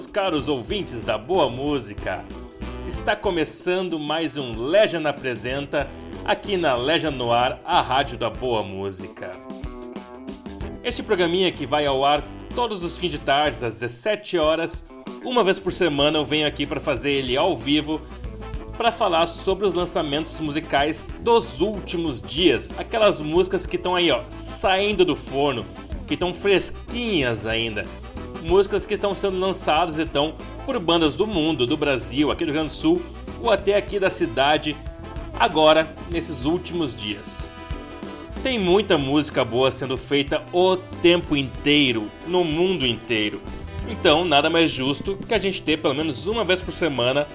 caros ouvintes da boa música. Está começando mais um Legend Apresenta aqui na Legend Noir, a rádio da boa música. Este programinha que vai ao ar todos os fins de tarde às 17 horas, uma vez por semana eu venho aqui para fazer ele ao vivo para falar sobre os lançamentos musicais dos últimos dias, aquelas músicas que estão aí, ó, saindo do forno, que estão fresquinhas ainda músicas que estão sendo lançadas então por bandas do mundo, do Brasil, aqui do Rio Grande do Sul ou até aqui da cidade, agora nesses últimos dias. Tem muita música boa sendo feita o tempo inteiro, no mundo inteiro. Então, nada mais justo que a gente ter pelo menos uma vez por semana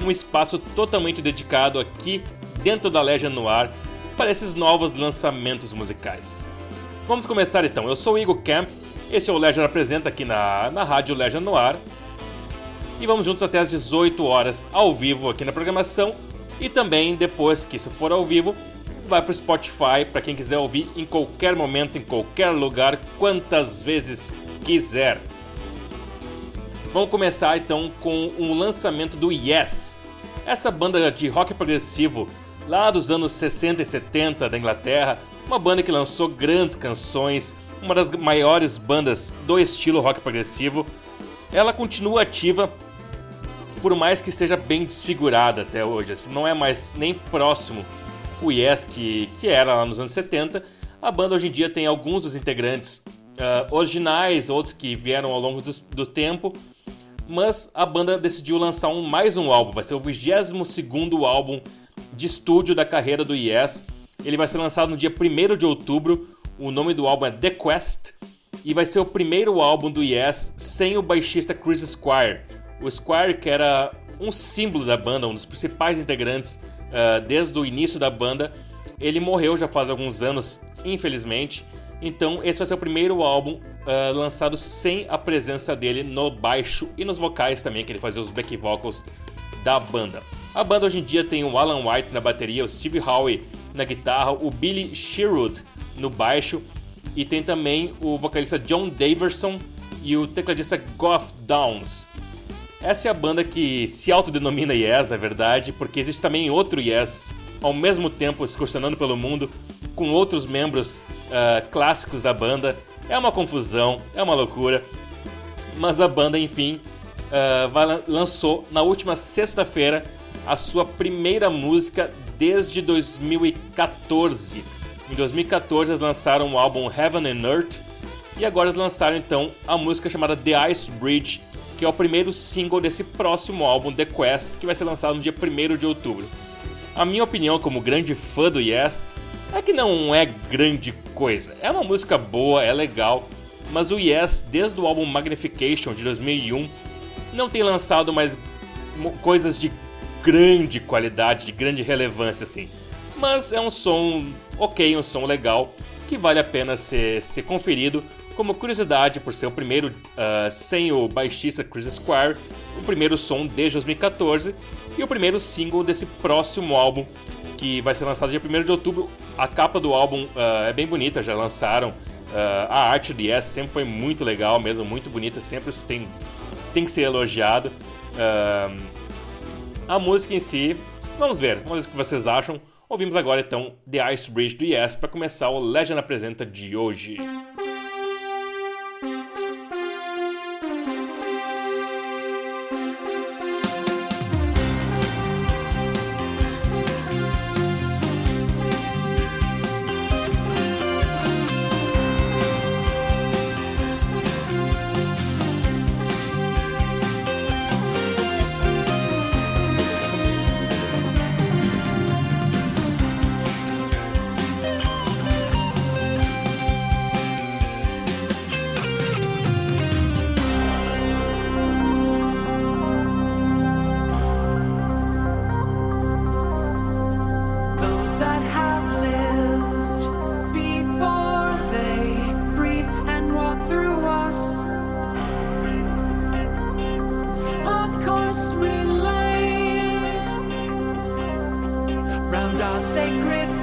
um espaço totalmente dedicado aqui dentro da Legend Noir para esses novos lançamentos musicais. Vamos começar então. Eu sou o Igor Kemp esse é o Legend Apresenta aqui na, na Rádio Legend no ar. E vamos juntos até às 18 horas ao vivo aqui na programação. E também, depois que isso for ao vivo, vai para o Spotify para quem quiser ouvir em qualquer momento, em qualquer lugar, quantas vezes quiser. Vamos começar então com um lançamento do Yes. Essa banda de rock progressivo lá dos anos 60 e 70 da Inglaterra, uma banda que lançou grandes canções, uma das maiores bandas do estilo rock progressivo. Ela continua ativa, por mais que esteja bem desfigurada até hoje. Assim, não é mais nem próximo o Yes que, que era lá nos anos 70. A banda hoje em dia tem alguns dos integrantes uh, originais, outros que vieram ao longo do, do, tempo. Mas a banda decidiu lançar um, mais um álbum, vai ser o 22 álbum de estúdio da carreira do Yes. Ele vai ser lançado no dia 1 de outubro o nome do álbum é The Quest e vai ser o primeiro álbum do Yes sem o baixista Chris Squire. O Squire, que era um símbolo da banda, um dos principais integrantes uh, desde o início da banda, ele morreu já faz alguns anos, infelizmente. Então, esse vai ser o primeiro álbum uh, lançado sem a presença dele no baixo e nos vocais também, que ele fazia os back vocals da banda. A banda hoje em dia tem o Alan White na bateria, o Steve Howe na guitarra, o Billy Sherwood no baixo e tem também o vocalista John Daverson e o tecladista Goff Downs. Essa é a banda que se autodenomina Yes, na verdade, porque existe também outro Yes ao mesmo tempo excursionando pelo mundo com outros membros uh, clássicos da banda. É uma confusão, é uma loucura, mas a banda, enfim, uh, lançou na última sexta-feira a sua primeira música desde 2014. Em 2014 eles lançaram o álbum Heaven and Earth e agora eles lançaram então a música chamada The Ice Bridge, que é o primeiro single desse próximo álbum The Quest, que vai ser lançado no dia 1 de outubro. A minha opinião como grande fã do Yes é que não é grande coisa. É uma música boa, é legal, mas o Yes, desde o álbum Magnification de 2001, não tem lançado mais coisas de grande qualidade, de grande relevância, assim. Mas é um som ok, um som legal, que vale a pena ser, ser conferido. Como curiosidade, por ser o primeiro uh, sem o baixista Chris Squire, o primeiro som desde 2014 e o primeiro single desse próximo álbum que vai ser lançado dia 1 de outubro. A capa do álbum uh, é bem bonita, já lançaram. Uh, a arte do Yes sempre foi muito legal mesmo, muito bonita, sempre tem, tem que ser elogiado. Uh, a música em si, vamos ver, vamos ver o que vocês acham. Ouvimos agora então The Ice Bridge do Yes para começar o Legend Apresenta de hoje. sacred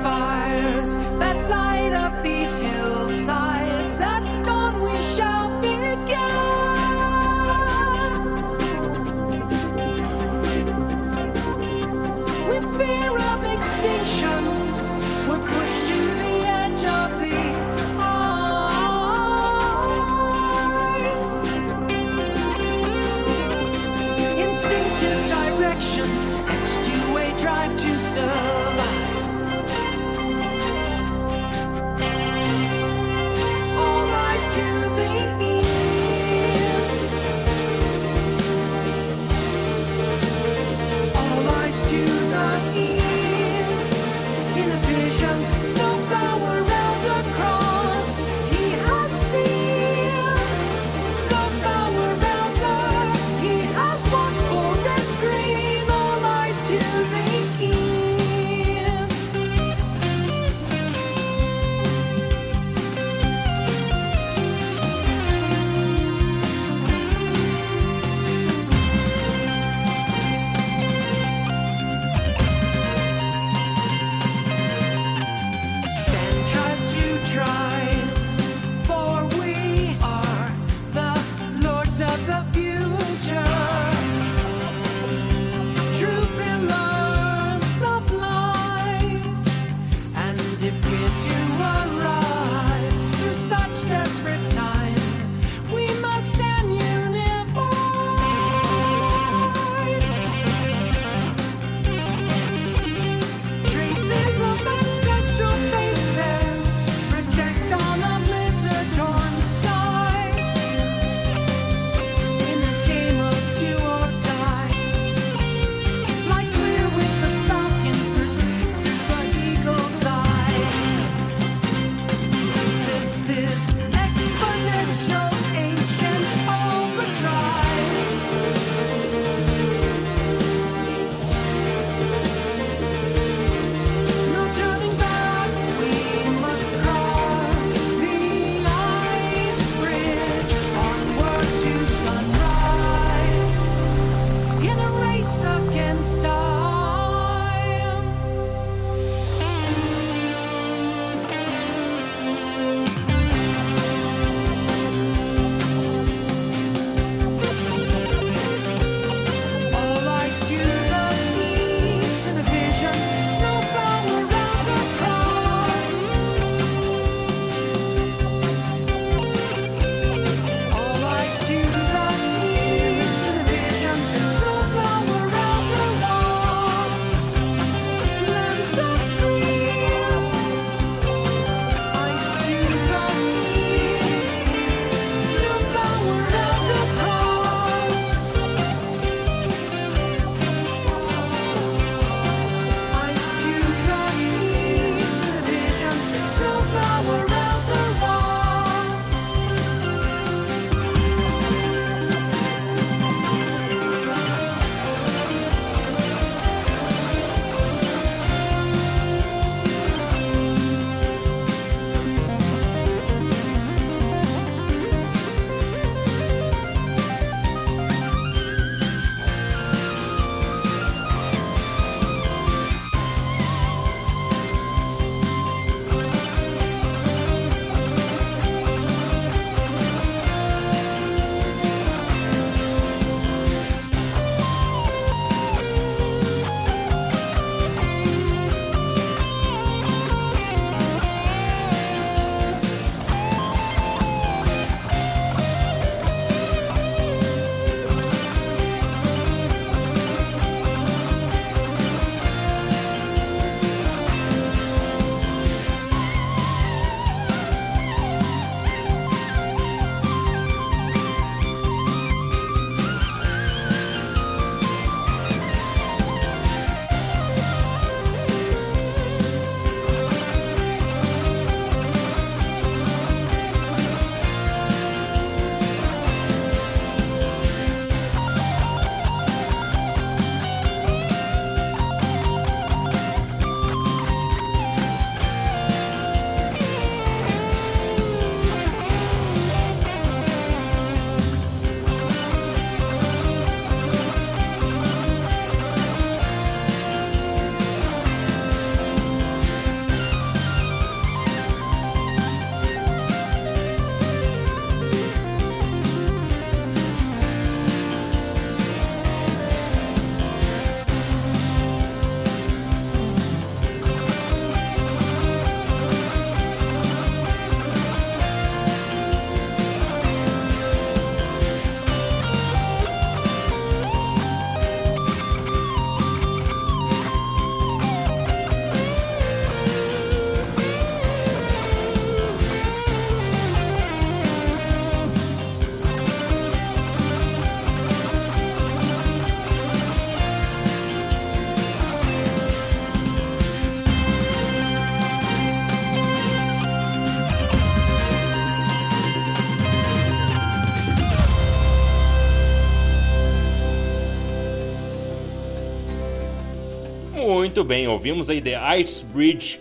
Muito bem, ouvimos aí The Ice Bridge,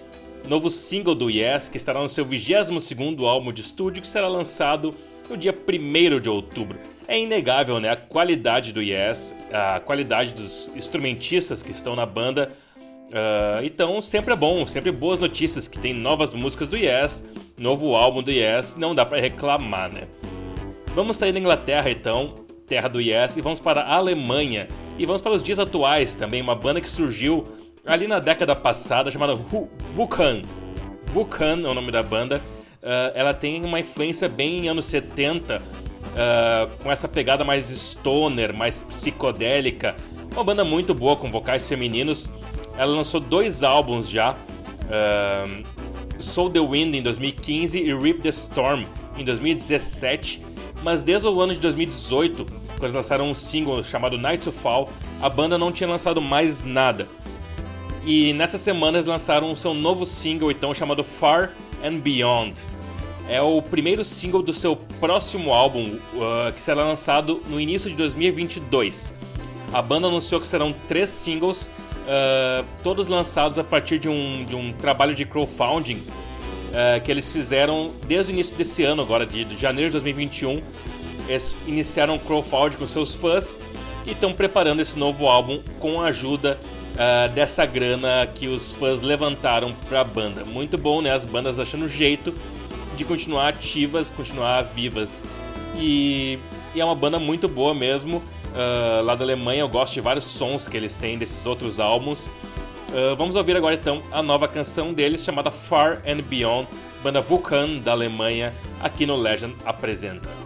novo single do Yes, que estará no seu 22º álbum de estúdio, que será lançado no dia 1 de outubro. É inegável né, a qualidade do Yes, a qualidade dos instrumentistas que estão na banda. Uh, então, sempre é bom, sempre boas notícias que tem novas músicas do Yes, novo álbum do Yes, não dá para reclamar, né? Vamos sair da Inglaterra então, terra do Yes, e vamos para a Alemanha. E vamos para os dias atuais também, uma banda que surgiu ali na década passada, chamada Vulcan. Vulcan é o nome da banda. Uh, ela tem uma influência bem anos 70, uh, ah, com essa pegada mais stoner, mais psicodélica. Uma banda muito boa, com vocais femininos. Ela lançou dois álbuns já. Uh, Soul the Wind em 2015 e Rip the Storm em 2017. Mas desde o ano de 2018, quando eles lançaram um single chamado Night to Fall, a banda não tinha lançado mais nada. E nessa semana eles lançaram o seu novo single, então, chamado Far and Beyond. É o primeiro single do seu próximo álbum, uh, que será lançado no início de 2022. A banda anunciou que serão três singles, uh, todos lançados a partir de um, de um trabalho de crowdfunding uh, que eles fizeram desde o início desse ano, agora de, de janeiro de 2021. Eles iniciaram um crowdfunding com seus fãs e estão preparando esse novo álbum com a ajuda uh, dessa grana que os fãs levantaram para a banda. Muito bom, né? As bandas achando jeito de continuar ativas, continuar vivas. E, e é uma banda muito boa mesmo. Uh, lá da Alemanha, eu gosto de vários sons que eles têm desses outros álbuns. Uh, vamos ouvir agora então a nova canção deles chamada Far and Beyond, banda Vulcan da Alemanha, aqui no Legend apresenta.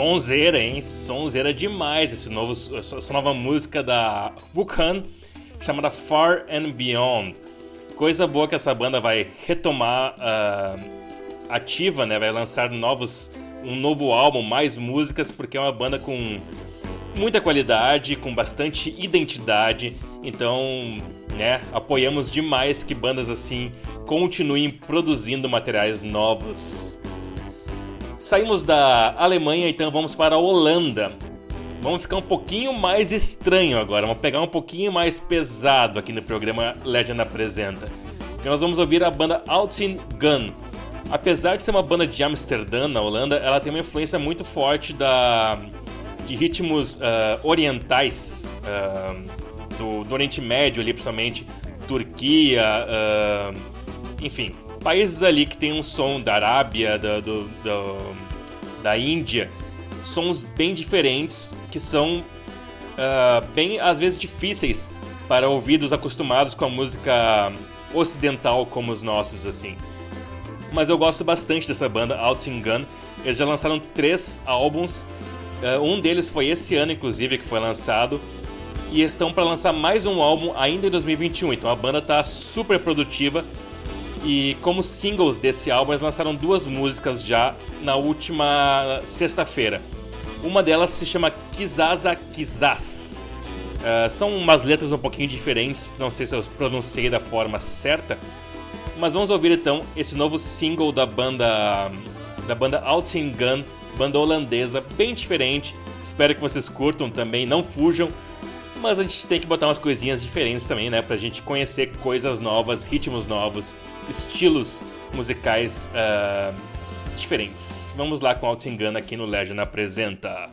Sonzeira, hein? Sonzeira demais esse novo, essa nova música da Vulcan chamada Far and Beyond. Coisa boa que essa banda vai retomar uh, ativa, né? Vai lançar novos, um novo álbum, mais músicas, porque é uma banda com muita qualidade, com bastante identidade. Então, né, apoiamos demais que bandas assim continuem produzindo materiais novos. Saímos da Alemanha, então vamos para a Holanda. Vamos ficar um pouquinho mais estranho agora, vamos pegar um pouquinho mais pesado aqui no programa Legend Apresenta. Porque nós vamos ouvir a banda Altin Gun. Apesar de ser uma banda de Amsterdã, na Holanda, ela tem uma influência muito forte da, de ritmos uh, orientais uh, do, do, Oriente Médio, ali, principalmente Turquia, uh, enfim, países ali que tem um som da Arábia, do, do, da Índia, sons bem diferentes que são bem às vezes difíceis para ouvidos acostumados com a música ocidental como os nossos assim. Mas eu gosto bastante dessa banda, Outing Gun. Eles já lançaram três álbuns Uh, um deles foi esse ano, inclusive, que foi lançado. E estão para lançar mais um álbum ainda em 2021. Então a banda está super produtiva. E como singles desse álbum, eles lançaram duas músicas já na última sexta-feira. Uma delas se chama Kizaza Kizaz. Uh, são umas letras um pouquinho diferentes, não sei se eu pronunciei da forma certa. Mas vamos ouvir então esse novo single da banda da banda Outing Gun banda holandesa bem diferente. Espero que vocês curtam também, não fujam. Mas a gente tem que botar umas coisinhas diferentes também, né? Pra gente conhecer coisas novas, ritmos novos, estilos musicais uh, diferentes. Vamos lá com Alto Engano aqui no Legend Apresenta.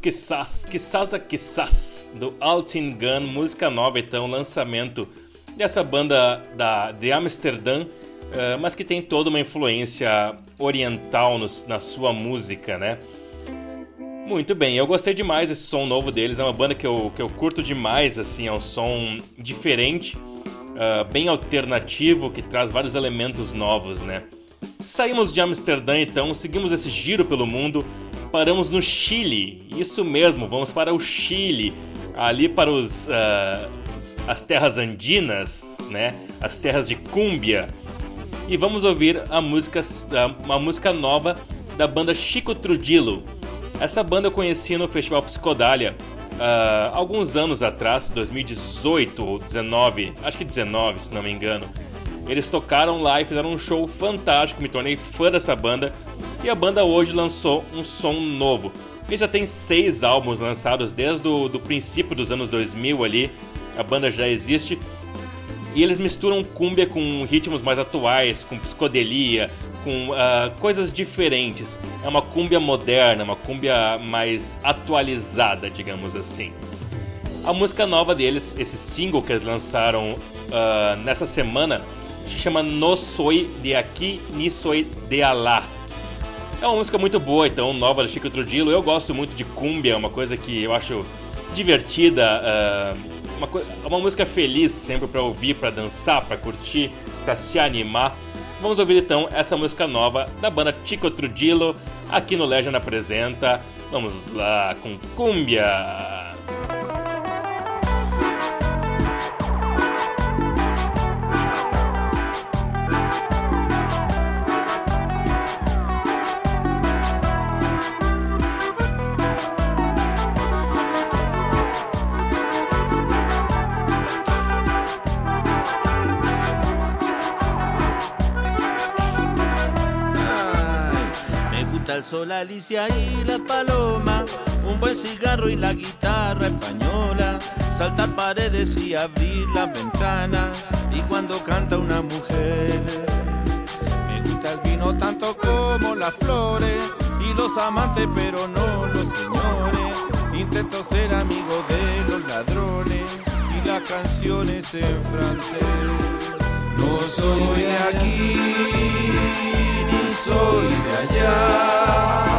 Quizás, quizás, quizás a quizás, do Altin Gun, música nova então, lançamento dessa banda da, de Amsterdã, uh, mas que tem toda uma influência oriental na sua música, né? Muito bem, eu gostei demais desse som novo deles, é uma banda que eu, que eu curto demais, assim, é um som diferente, uh, bem alternativo, que traz vários elementos novos, né? Saímos de Amsterdã então, seguimos esse giro pelo mundo, paramos no Chile, isso mesmo, vamos para o Chile, ali para os, uh, as terras andinas, né? As terras de Cúmbia, e vamos ouvir a música, uma música nova da banda Chico Trudillo. Essa banda eu conheci no Festival Psicodália uh, alguns anos atrás, 2018 ou 19, acho que 19 se não me engano. Eles tocaram lá e fizeram um show fantástico, me tornei fã dessa banda e a banda hoje lançou um som novo. Ele já tem seis álbuns lançados desde o do princípio dos anos 2000 ali, a banda já existe e eles misturam cumbia com ritmos mais atuais, com psicodelia, com uh, coisas diferentes. É uma cumbia moderna, uma cumbia mais atualizada, digamos assim. A música nova deles, esse single que eles lançaram uh, nessa semana, se chama No Soy de Aqui Ni Soy de Alá. É uma música muito boa, então, nova do Chico Trudillo. Eu gosto muito de cumbia, é uma coisa que eu acho divertida. Uh, uma, uma música feliz sempre para ouvir, para dançar, para curtir, para se animar. Vamos ouvir então essa música nova da banda Chico Trudillo aqui no Legend apresenta. Vamos lá com Cumbia. Sol, Alicia y la paloma, un buen cigarro y la guitarra española, saltar paredes y abrir las ventanas, y cuando canta una mujer. Me gusta el vino tanto como las flores, y los amantes pero no los señores. Intento ser amigo de los ladrones y las canciones en francés. No soy de aquí soy de allá,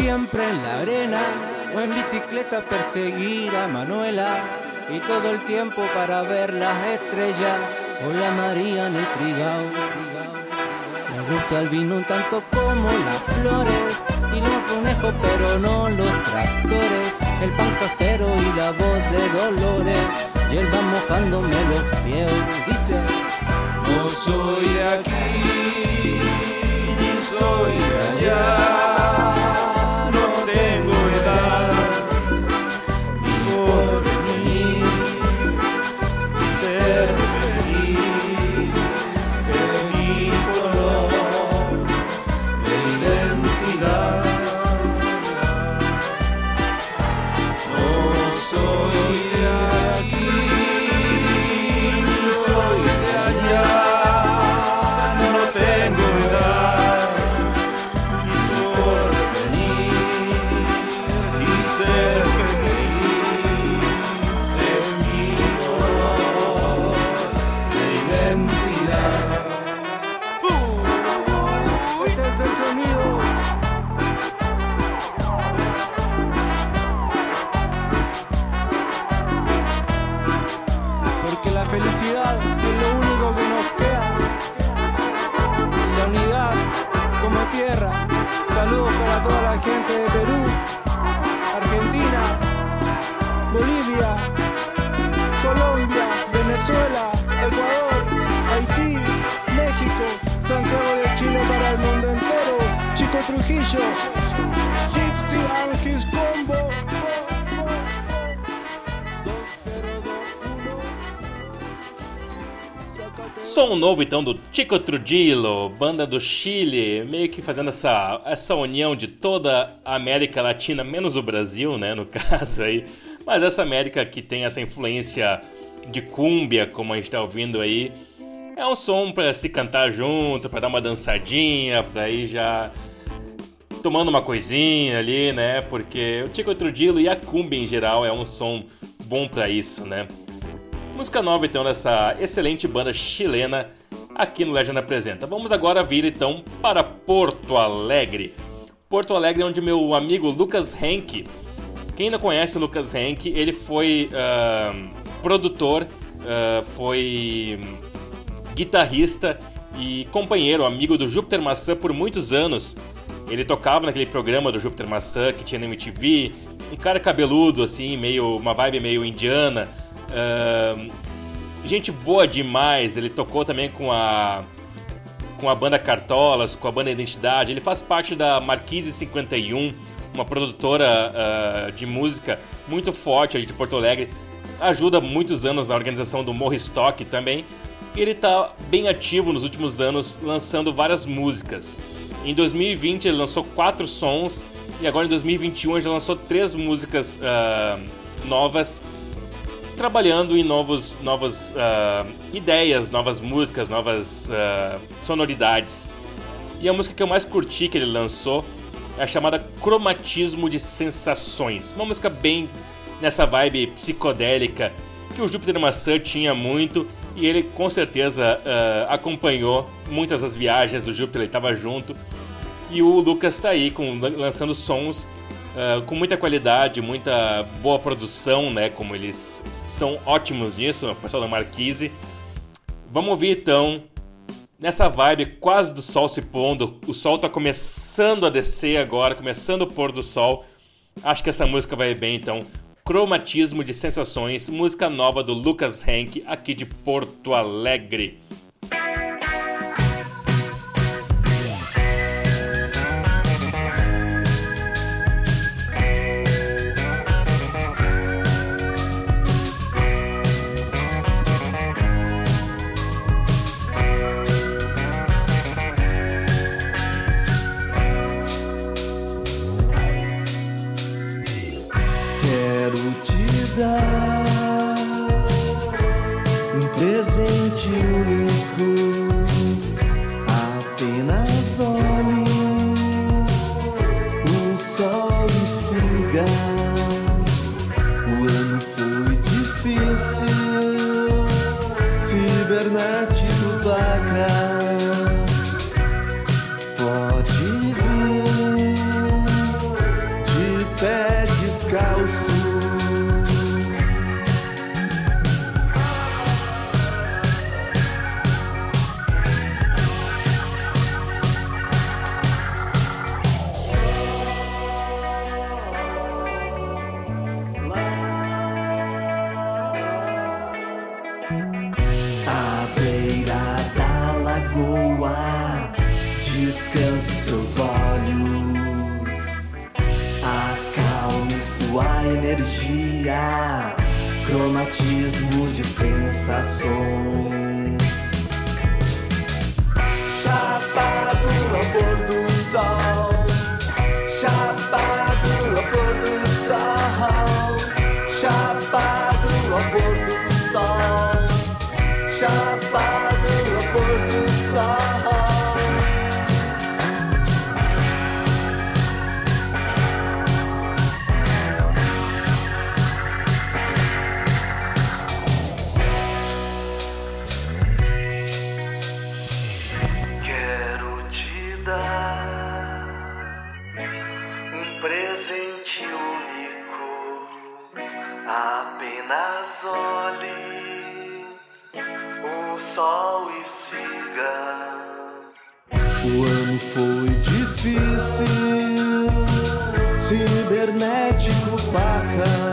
siempre en la arena o en bicicleta perseguir a Manuela y todo el tiempo para ver las estrellas o la María en el trigao. Me gusta el vino tanto como las flores y los conejos pero no los tractores, el pan casero y la voz de Dolores y él va mojándome los pies, dice, no soy aquí ni soy allá. Trujillo, Gypsy combo. 2021. Som novo então do Chico Trujillo, banda do Chile, meio que fazendo essa, essa união de toda a América Latina, menos o Brasil, né, no caso aí. Mas essa América que tem essa influência de cúmbia, como a gente tá ouvindo aí, é um som para se cantar junto, para dar uma dançadinha, para ir já tomando uma coisinha ali, né? Porque o Chico Trujillo e a cumbia em geral é um som bom para isso, né? Música nova então dessa excelente banda chilena aqui no Legend Apresenta. Vamos agora vir então para Porto Alegre. Porto Alegre é onde meu amigo Lucas Henke, quem não conhece o Lucas Henke, ele foi ah, produtor, ah, foi guitarrista e companheiro, amigo do Júpiter Maçã por muitos anos. Ele tocava naquele programa do Júpiter Maçã que tinha na MTV, um cara cabeludo assim, meio uma vibe meio indiana. Ahn, gente boa demais. Ele tocou também com a com a banda Cartolas, com a banda Identidade. Ele faz parte da Marquise 51, uma produtora ah, de música muito forte de Porto Alegre. Ajuda muitos anos na organização do Morro Stock também. Ele está bem ativo nos últimos anos, lançando várias músicas. Em 2020 ele lançou quatro sons e agora em 2021 ele já lançou três músicas ah, novas trabalhando em novos, novas ah, ideias, novas músicas, novas ah, sonoridades. E a música que eu mais curti que ele lançou é a chamada Cromatismo de Sensações. Uma música bem nessa vibe psicodélica que o Júpiter Maçã tinha muito e ele com certeza ah, acompanhou muitas das viagens do Júpiter, ele estava junto. E o Lucas está aí com, lançando sons ah, com muita qualidade, muita boa produção, né? Como eles são ótimos nisso, o pessoal da Marquise. Vamos ouvir então, nessa vibe quase do sol se pondo, o sol tá começando a descer agora, começando o pôr do sol. Acho que essa música vai bem então. Cromatismo de Sensações, música nova do Lucas Henk, aqui de Porto Alegre. love. Descanse seus olhos, acalme sua energia, cromatismo de sensações. Chapado ao pôr do sol, chapado ao pôr do sol, chapado ao pôr do sol. Chapado sol e siga. O ano foi difícil, cibernético paca.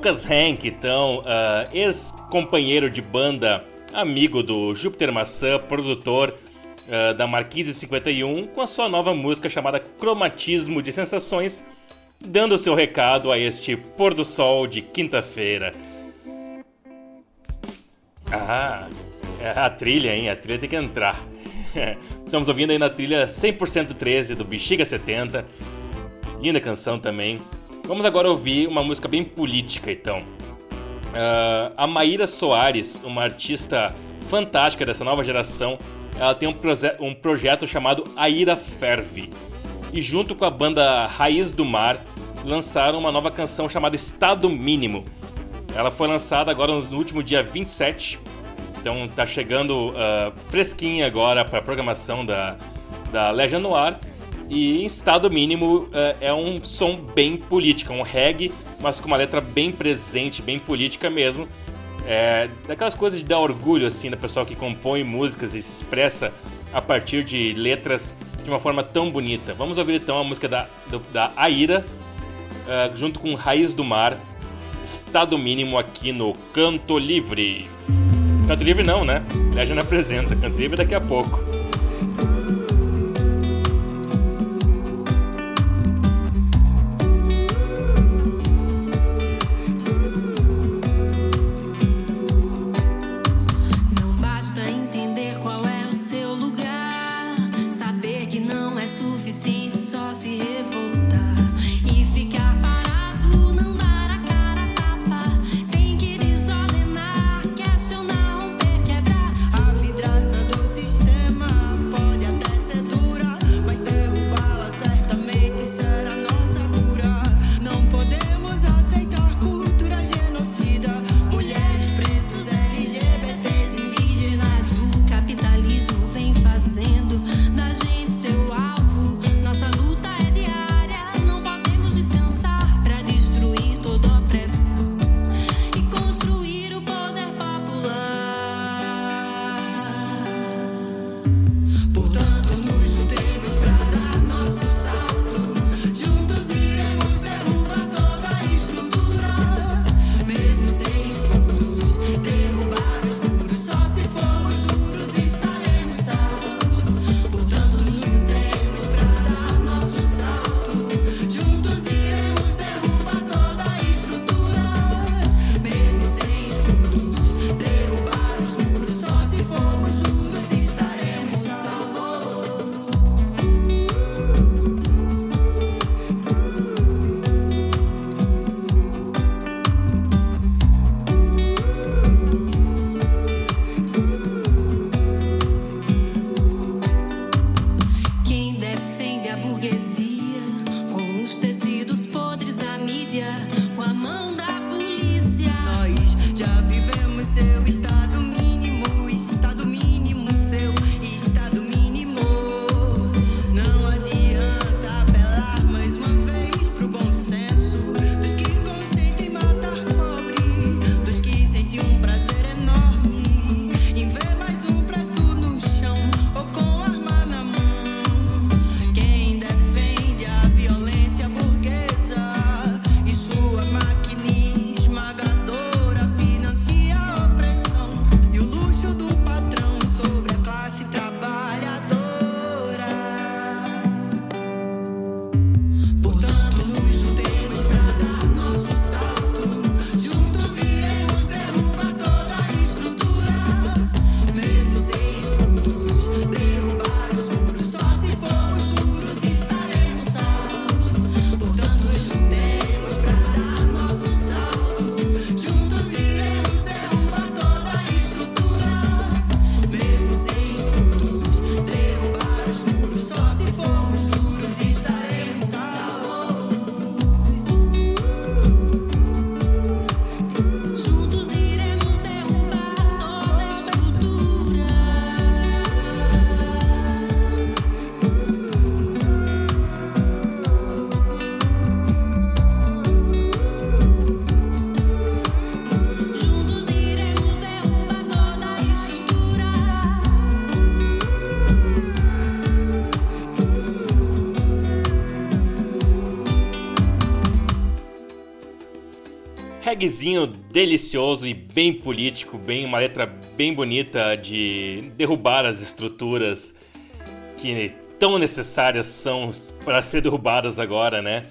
Lucas Hank, então, ah, ex-companheiro de banda, amigo do Júpiter Maçã, produtor ah, da Marquise 51, com a sua nova música chamada Cromatismo de Sensações, dando seu recado a este pôr do sol de quinta-feira. Ah, é a trilha, hein? A trilha tem que entrar. Estamos ouvindo aí na trilha 100% 13 do Bexiga 70. Linda canção também. Vamos agora ouvir uma música bem política, então. Ah, a Maíra Soares, uma artista fantástica dessa nova geração, ela tem um, proje- um projeto chamado Aira Ferve. E junto com a banda Raiz do Mar, lançaram uma nova canção chamada Estado Mínimo. Ela foi lançada agora no último dia 27, então tá chegando ah, fresquinha agora para a programação da, da Legion Noir. E em estado mínimo eh, é um som bem político, um reggae, mas com uma letra bem presente, bem política mesmo. É, daquelas coisas de dar orgulho assim da pessoa que compõe músicas e se expressa a partir de letras de uma forma tão bonita. Vamos ouvir então a música da, da Aira, eh, junto com Raiz do Mar, Estado Mínimo aqui no Canto Livre. Canto Livre não, né? Legend apresenta, Canto Livre daqui a pouco. Reggaezinho delicioso e bem político, bem uma letra bem bonita de derrubar as estruturas que tão necessárias são para ser derrubadas agora, né?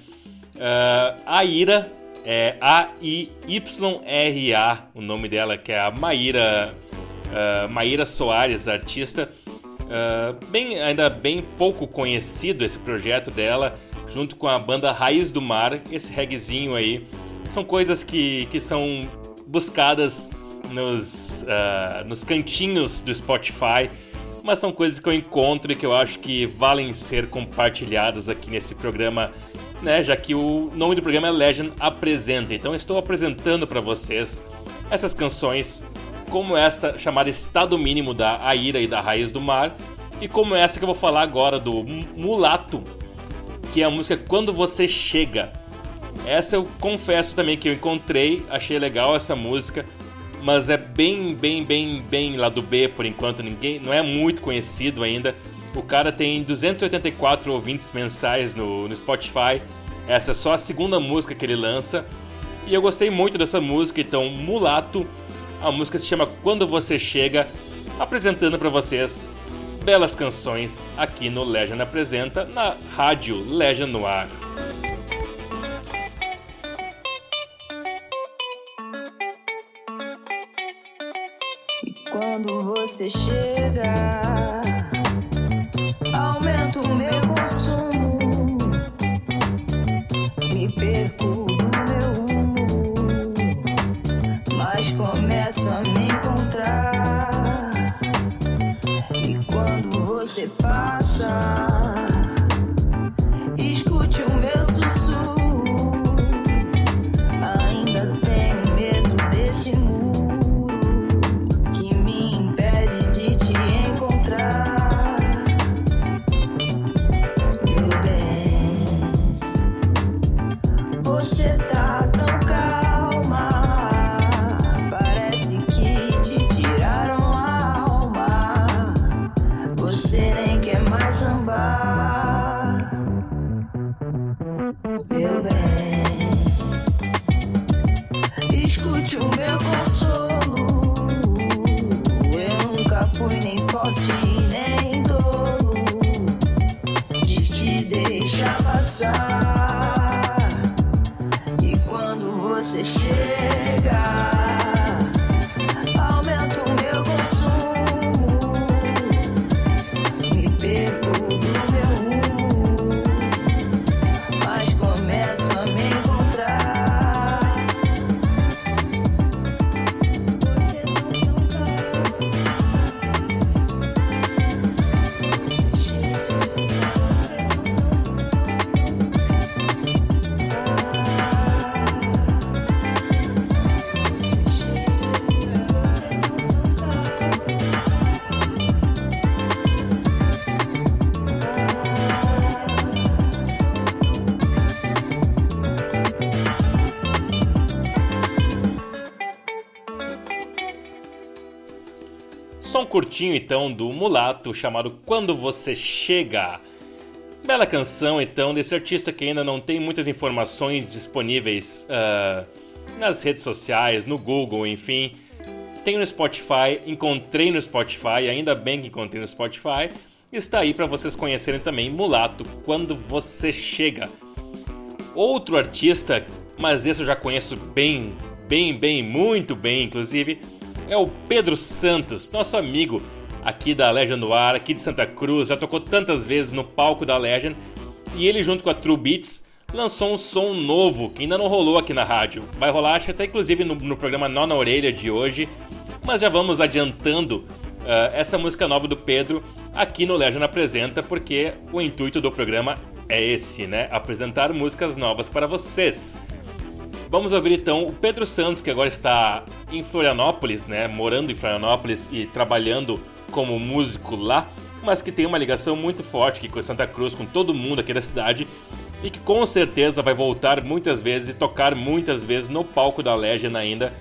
Uh, a Ira é A-I-Y-R-A, o nome dela, que é a Maíra, uh, Maíra Soares, artista. Uh, bem, ainda bem pouco conhecido esse projeto dela, junto com a banda Raiz do Mar, esse reggaezinho aí. São coisas que, que são buscadas nos, uh, nos cantinhos do Spotify, mas são coisas que eu encontro e que eu acho que valem ser compartilhadas aqui nesse programa, né? Já que o nome do programa é Legend Apresenta. Então estou apresentando para vocês essas canções como esta chamada Estado Mínimo da Aira e da Raiz do Mar, e como essa que eu vou falar agora do Mulato, que é a música Quando Você Chega. Essa eu confesso também que eu encontrei, achei legal essa música, mas é bem, bem, bem, bem lá do B por enquanto, ninguém, não é muito conhecido ainda. O cara tem 284 ouvintes mensais no, no Spotify. Essa é só a segunda música que ele lança. E eu gostei muito dessa música, então Mulato a música se chama Quando Você Chega, apresentando para vocês belas canções aqui no Legend Apresenta, na rádio Legend no quando você chega, aumenta o meu consumo, me perco do meu rumo, mas começo a me encontrar. E quando você passa, curtinho então do Mulato chamado Quando Você Chega. Bela canção então desse artista que ainda não tem muitas informações disponíveis ah, nas redes sociais, no Google, enfim. Tem no Spotify, encontrei no Spotify, ainda bem que encontrei no Spotify. Está aí para vocês conhecerem também Mulato Quando Você Chega. Outro artista, mas esse eu já conheço bem, bem, bem, muito bem, inclusive, é o Pedro Santos, nosso amigo aqui da Legend no Ar, aqui de Santa Cruz, já tocou tantas vezes no palco da Legend, e ele junto com a True Beats lançou um som novo que ainda não rolou aqui na rádio. Vai rolar, acho que até inclusive no, no programa Nó na Orelha de hoje, mas já vamos adiantando ah, essa música nova do Pedro aqui no Legend Apresenta, porque o intuito do programa é esse, né? Apresentar músicas novas para vocês. Vamos ouvir então o Pedro Santos, que agora está em Florianópolis, né? Morando em Florianópolis e trabalhando como músico lá, mas que tem uma ligação muito forte aqui com Santa Cruz, com todo mundo aqui da cidade, e que com certeza vai voltar muitas vezes e tocar muitas vezes no palco da Legend ainda.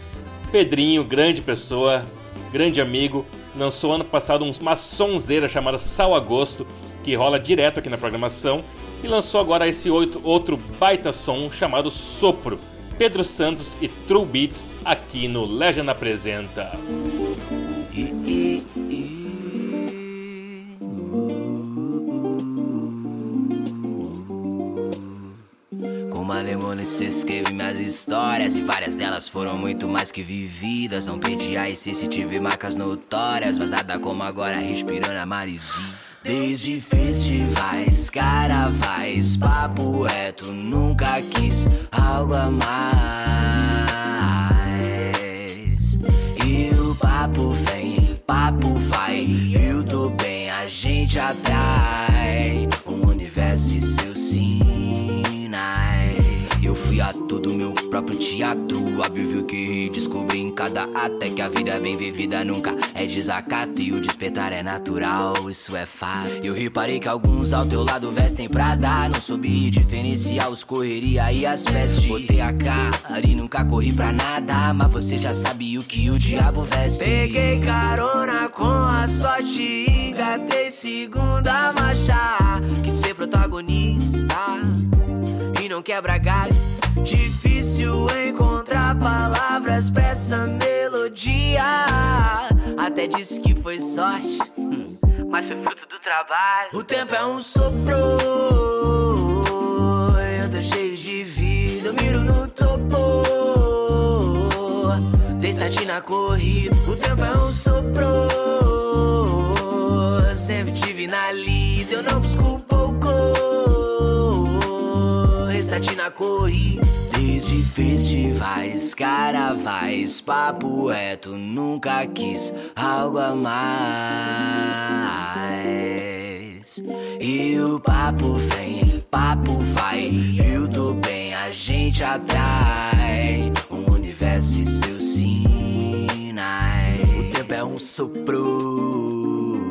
Pedrinho, grande pessoa, grande amigo, lançou ano passado uma sonzeira chamada Sal Agosto, que rola direto aqui na programação, e lançou agora esse outro, outro baita som chamado Sopro. Pedro Santos e True Beats aqui no Legend Apresenta. Malemone se escreve minhas histórias E várias delas foram muito mais que vividas Não perdi a essência e tive marcas notórias Mas nada como agora respirando a marizinha Desde festivais, caravais, papo reto Nunca quis algo a mais. E o papo vem, papo vai Eu tô bem, a gente atrai. Um universo e seus sinais Eu fui ator do meu próprio teatro. Óbvio que descobri em cada até que a vida bem vivida nunca é desacato E o despertar é natural, isso é fato. Eu reparei que alguns ao teu lado vestem pra dar Não soube diferenciar os correria e as vestes. Botei a cara e nunca corri pra nada. Mas você já sabe o que o diabo veste. Peguei carona com a sorte e engatei segunda marcha. Que ser protagonista e não quebra galho. Difícil encontrar palavras pra essa melodia. Até disse que foi sorte, hum, mas foi fruto do trabalho. O tempo é um sopro, eu tô cheio de vida, eu miro no topo. Dei start na corrida, o tempo é um sopro. Sempre tive na lida, eu não busco pouco. Na corrida. Desde festivais, caravais, papo reto, nunca quis algo a mais. E o papo vem, papo vai, eu tô bem, a gente atrai um universo e seus sinais. O tempo é um sopro,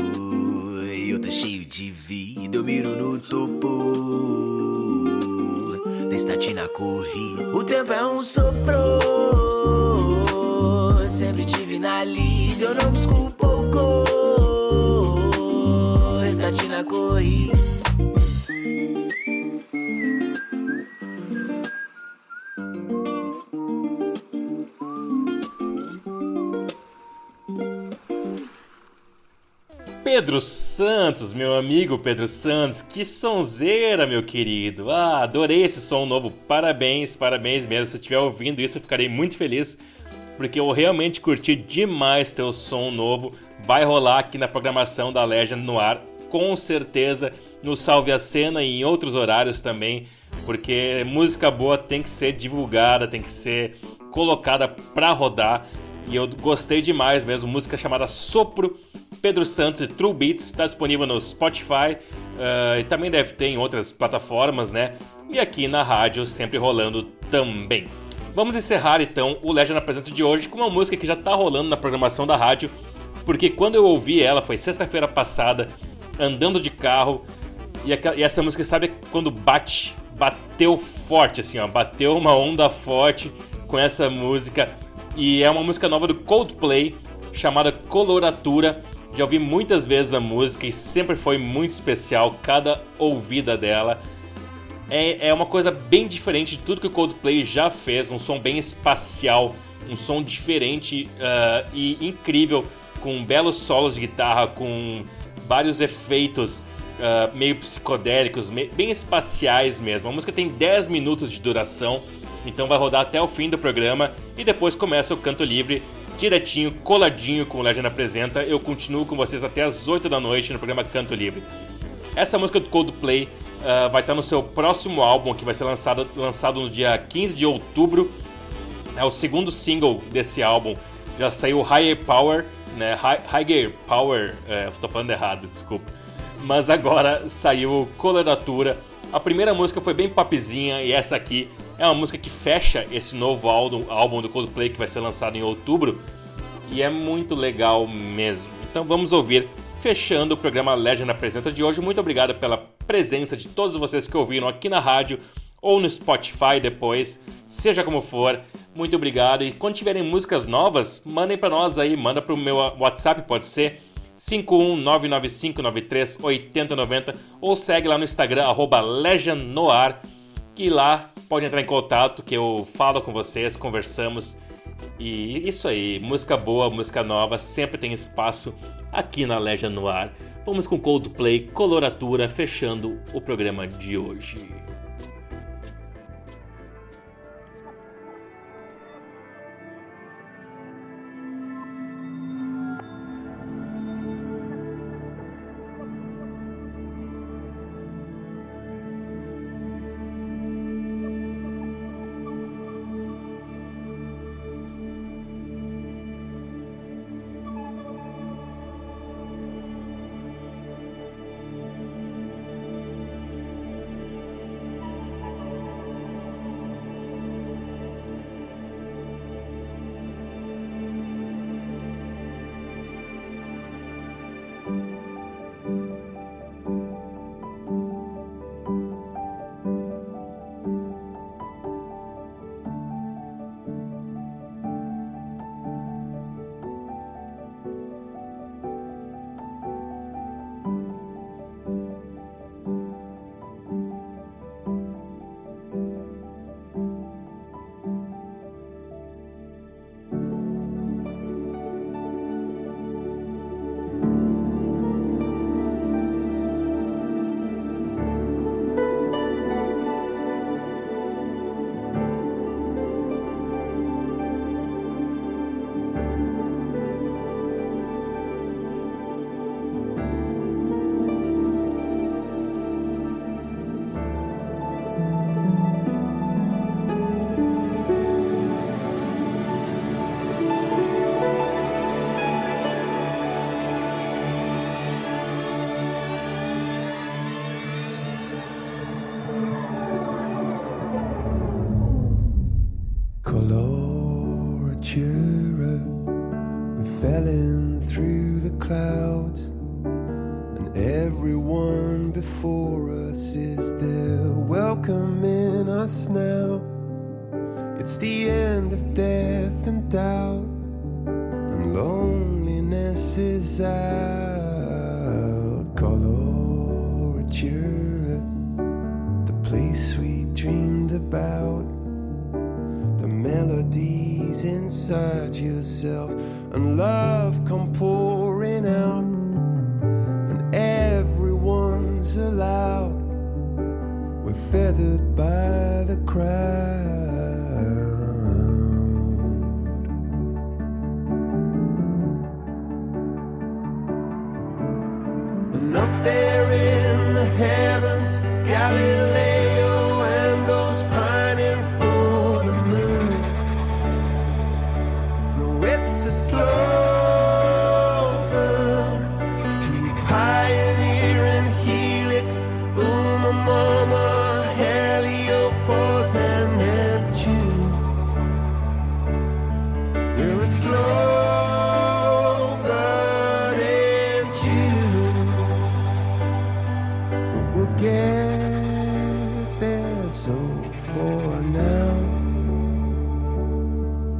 eu tô cheio de vida, eu miro no topo. Destati na corrida. O tempo é um sopro. Sempre tive na lida, eu não busco pouco. Pedro Santos, meu amigo Pedro Santos, que sonzeira, meu querido. Ah, adorei esse som novo. Parabéns, parabéns mesmo. Se estiver ouvindo isso, eu ficarei muito feliz, porque eu realmente curti demais teu som novo. Vai rolar aqui na programação da Legend no ar, com certeza, no Salve a Cena e em outros horários também, porque música boa tem que ser divulgada, tem que ser colocada pra rodar. E eu gostei demais mesmo. Música chamada Sopro, Pedro Santos e True Beats. Está disponível no Spotify uh, e também deve ter em outras plataformas, né? E aqui na rádio, sempre rolando também. Vamos encerrar então o Legend Apresenta de hoje com uma música que já está rolando na programação da rádio, porque quando eu ouvi ela foi sexta-feira passada, andando de carro, e essa música, sabe quando bate, bateu forte, assim, ó, bateu uma onda forte com essa música e é uma música nova do Coldplay chamada Coloratura. Já ouvi muitas vezes a música e sempre foi muito especial cada ouvida dela. É, é uma coisa bem diferente de tudo que o Coldplay já fez, um som bem espacial, um som diferente uh, e incrível, com belos solos de guitarra, com vários efeitos uh, meio psicodélicos, meio, bem espaciais mesmo. A música tem 10 minutos de duração então vai rodar até o fim do programa e depois começa o canto livre, direitinho, coladinho com o Legend Apresenta. Eu continuo com vocês até as 8 da noite no programa Canto Livre. Essa música do Coldplay uh, vai estar no seu próximo álbum, que vai ser lançado, lançado no dia 15 de outubro. É o segundo single desse álbum. Já saiu Higher Power, né? Higher Power, é, estou falando errado, desculpa. Mas agora saiu Coloratura. A primeira música foi bem popzinha e essa aqui é uma música que fecha esse novo álbum, álbum do Coldplay que vai ser lançado em outubro e é muito legal mesmo. Então vamos ouvir, fechando o programa Legend Apresenta de hoje. Muito obrigado pela presença de todos vocês que ouviram aqui na rádio ou no Spotify depois, seja como for. Muito obrigado e quando tiverem músicas novas, mandem para nós aí, manda para o meu WhatsApp, pode ser 51995938090 ou segue lá no Instagram arroba Legend Noir que lá pode entrar em contato que eu falo com vocês, conversamos. E isso aí, música boa, música nova, sempre tem espaço aqui na Legion no Ar. Vamos com Coldplay, Coloratura, fechando o programa de hoje.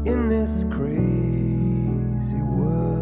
in this crazy world.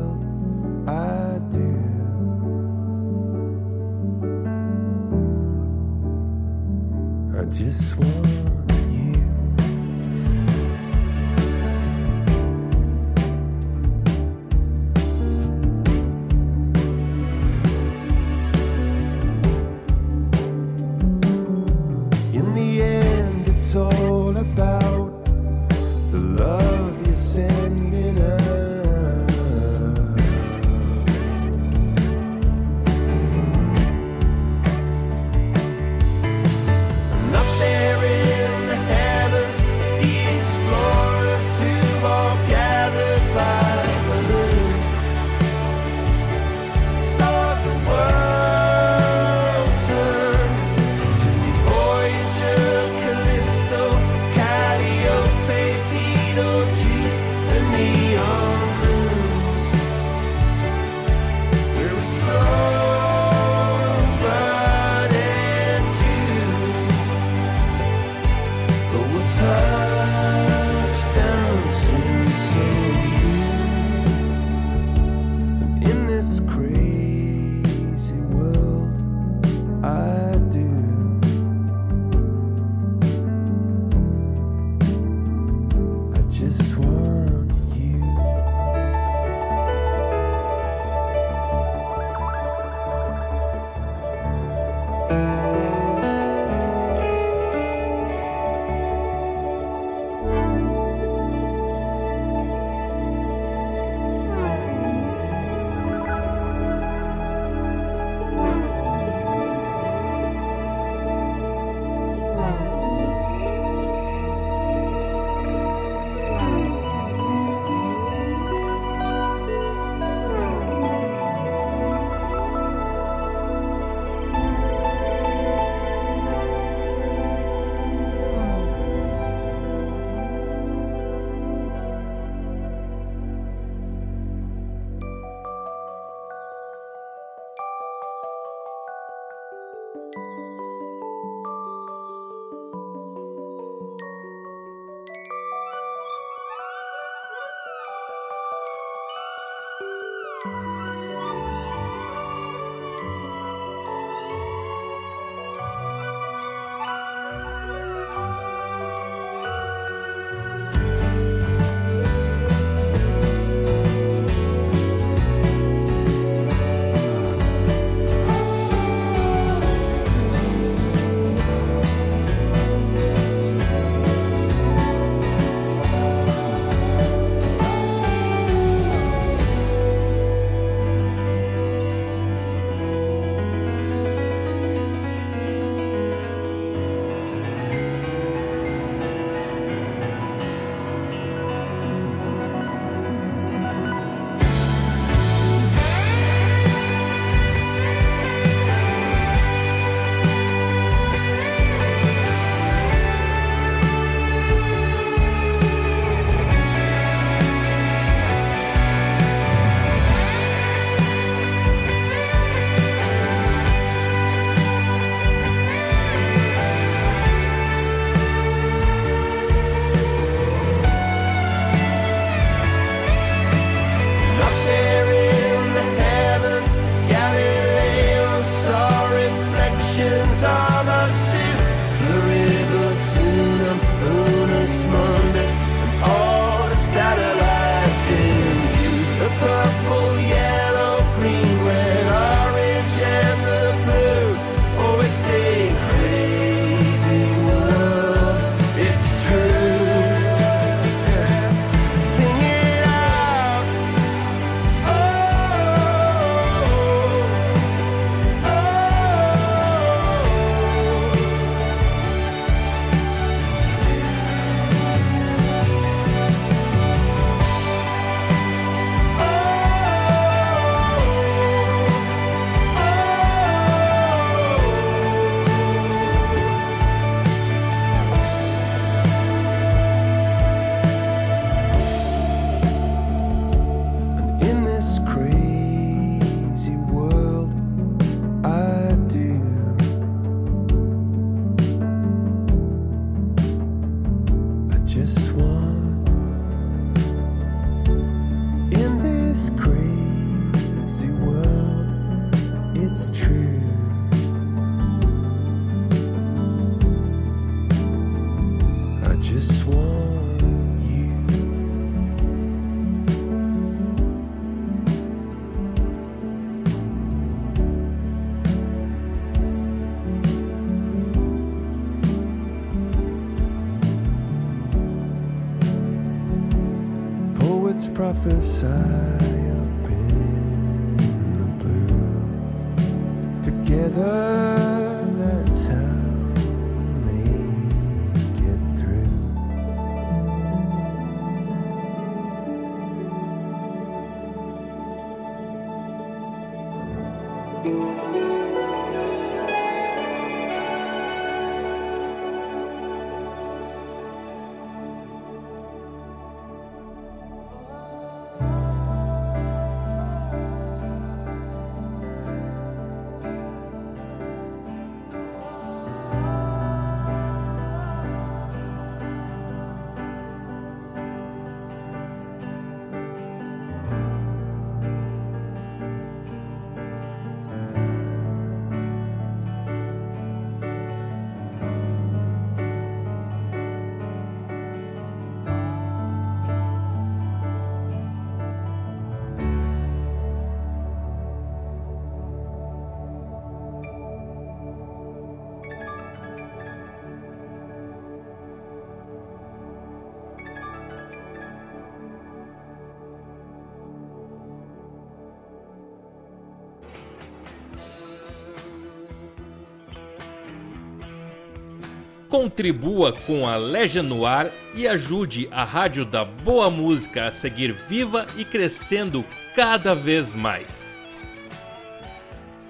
Contribua com a Legend no Ar e ajude a Rádio da Boa Música a seguir viva e crescendo cada vez mais.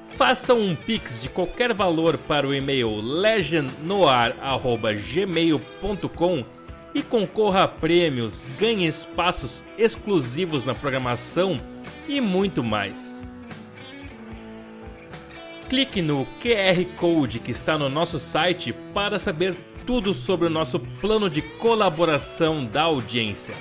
Faça um pix de qualquer valor para o e-mail legendnoar@gmail.com e concorra a prêmios, ganhe espaços exclusivos na programação e muito mais. Clique no QR Code que está no nosso site para saber tudo sobre o nosso plano de colaboração da audiência.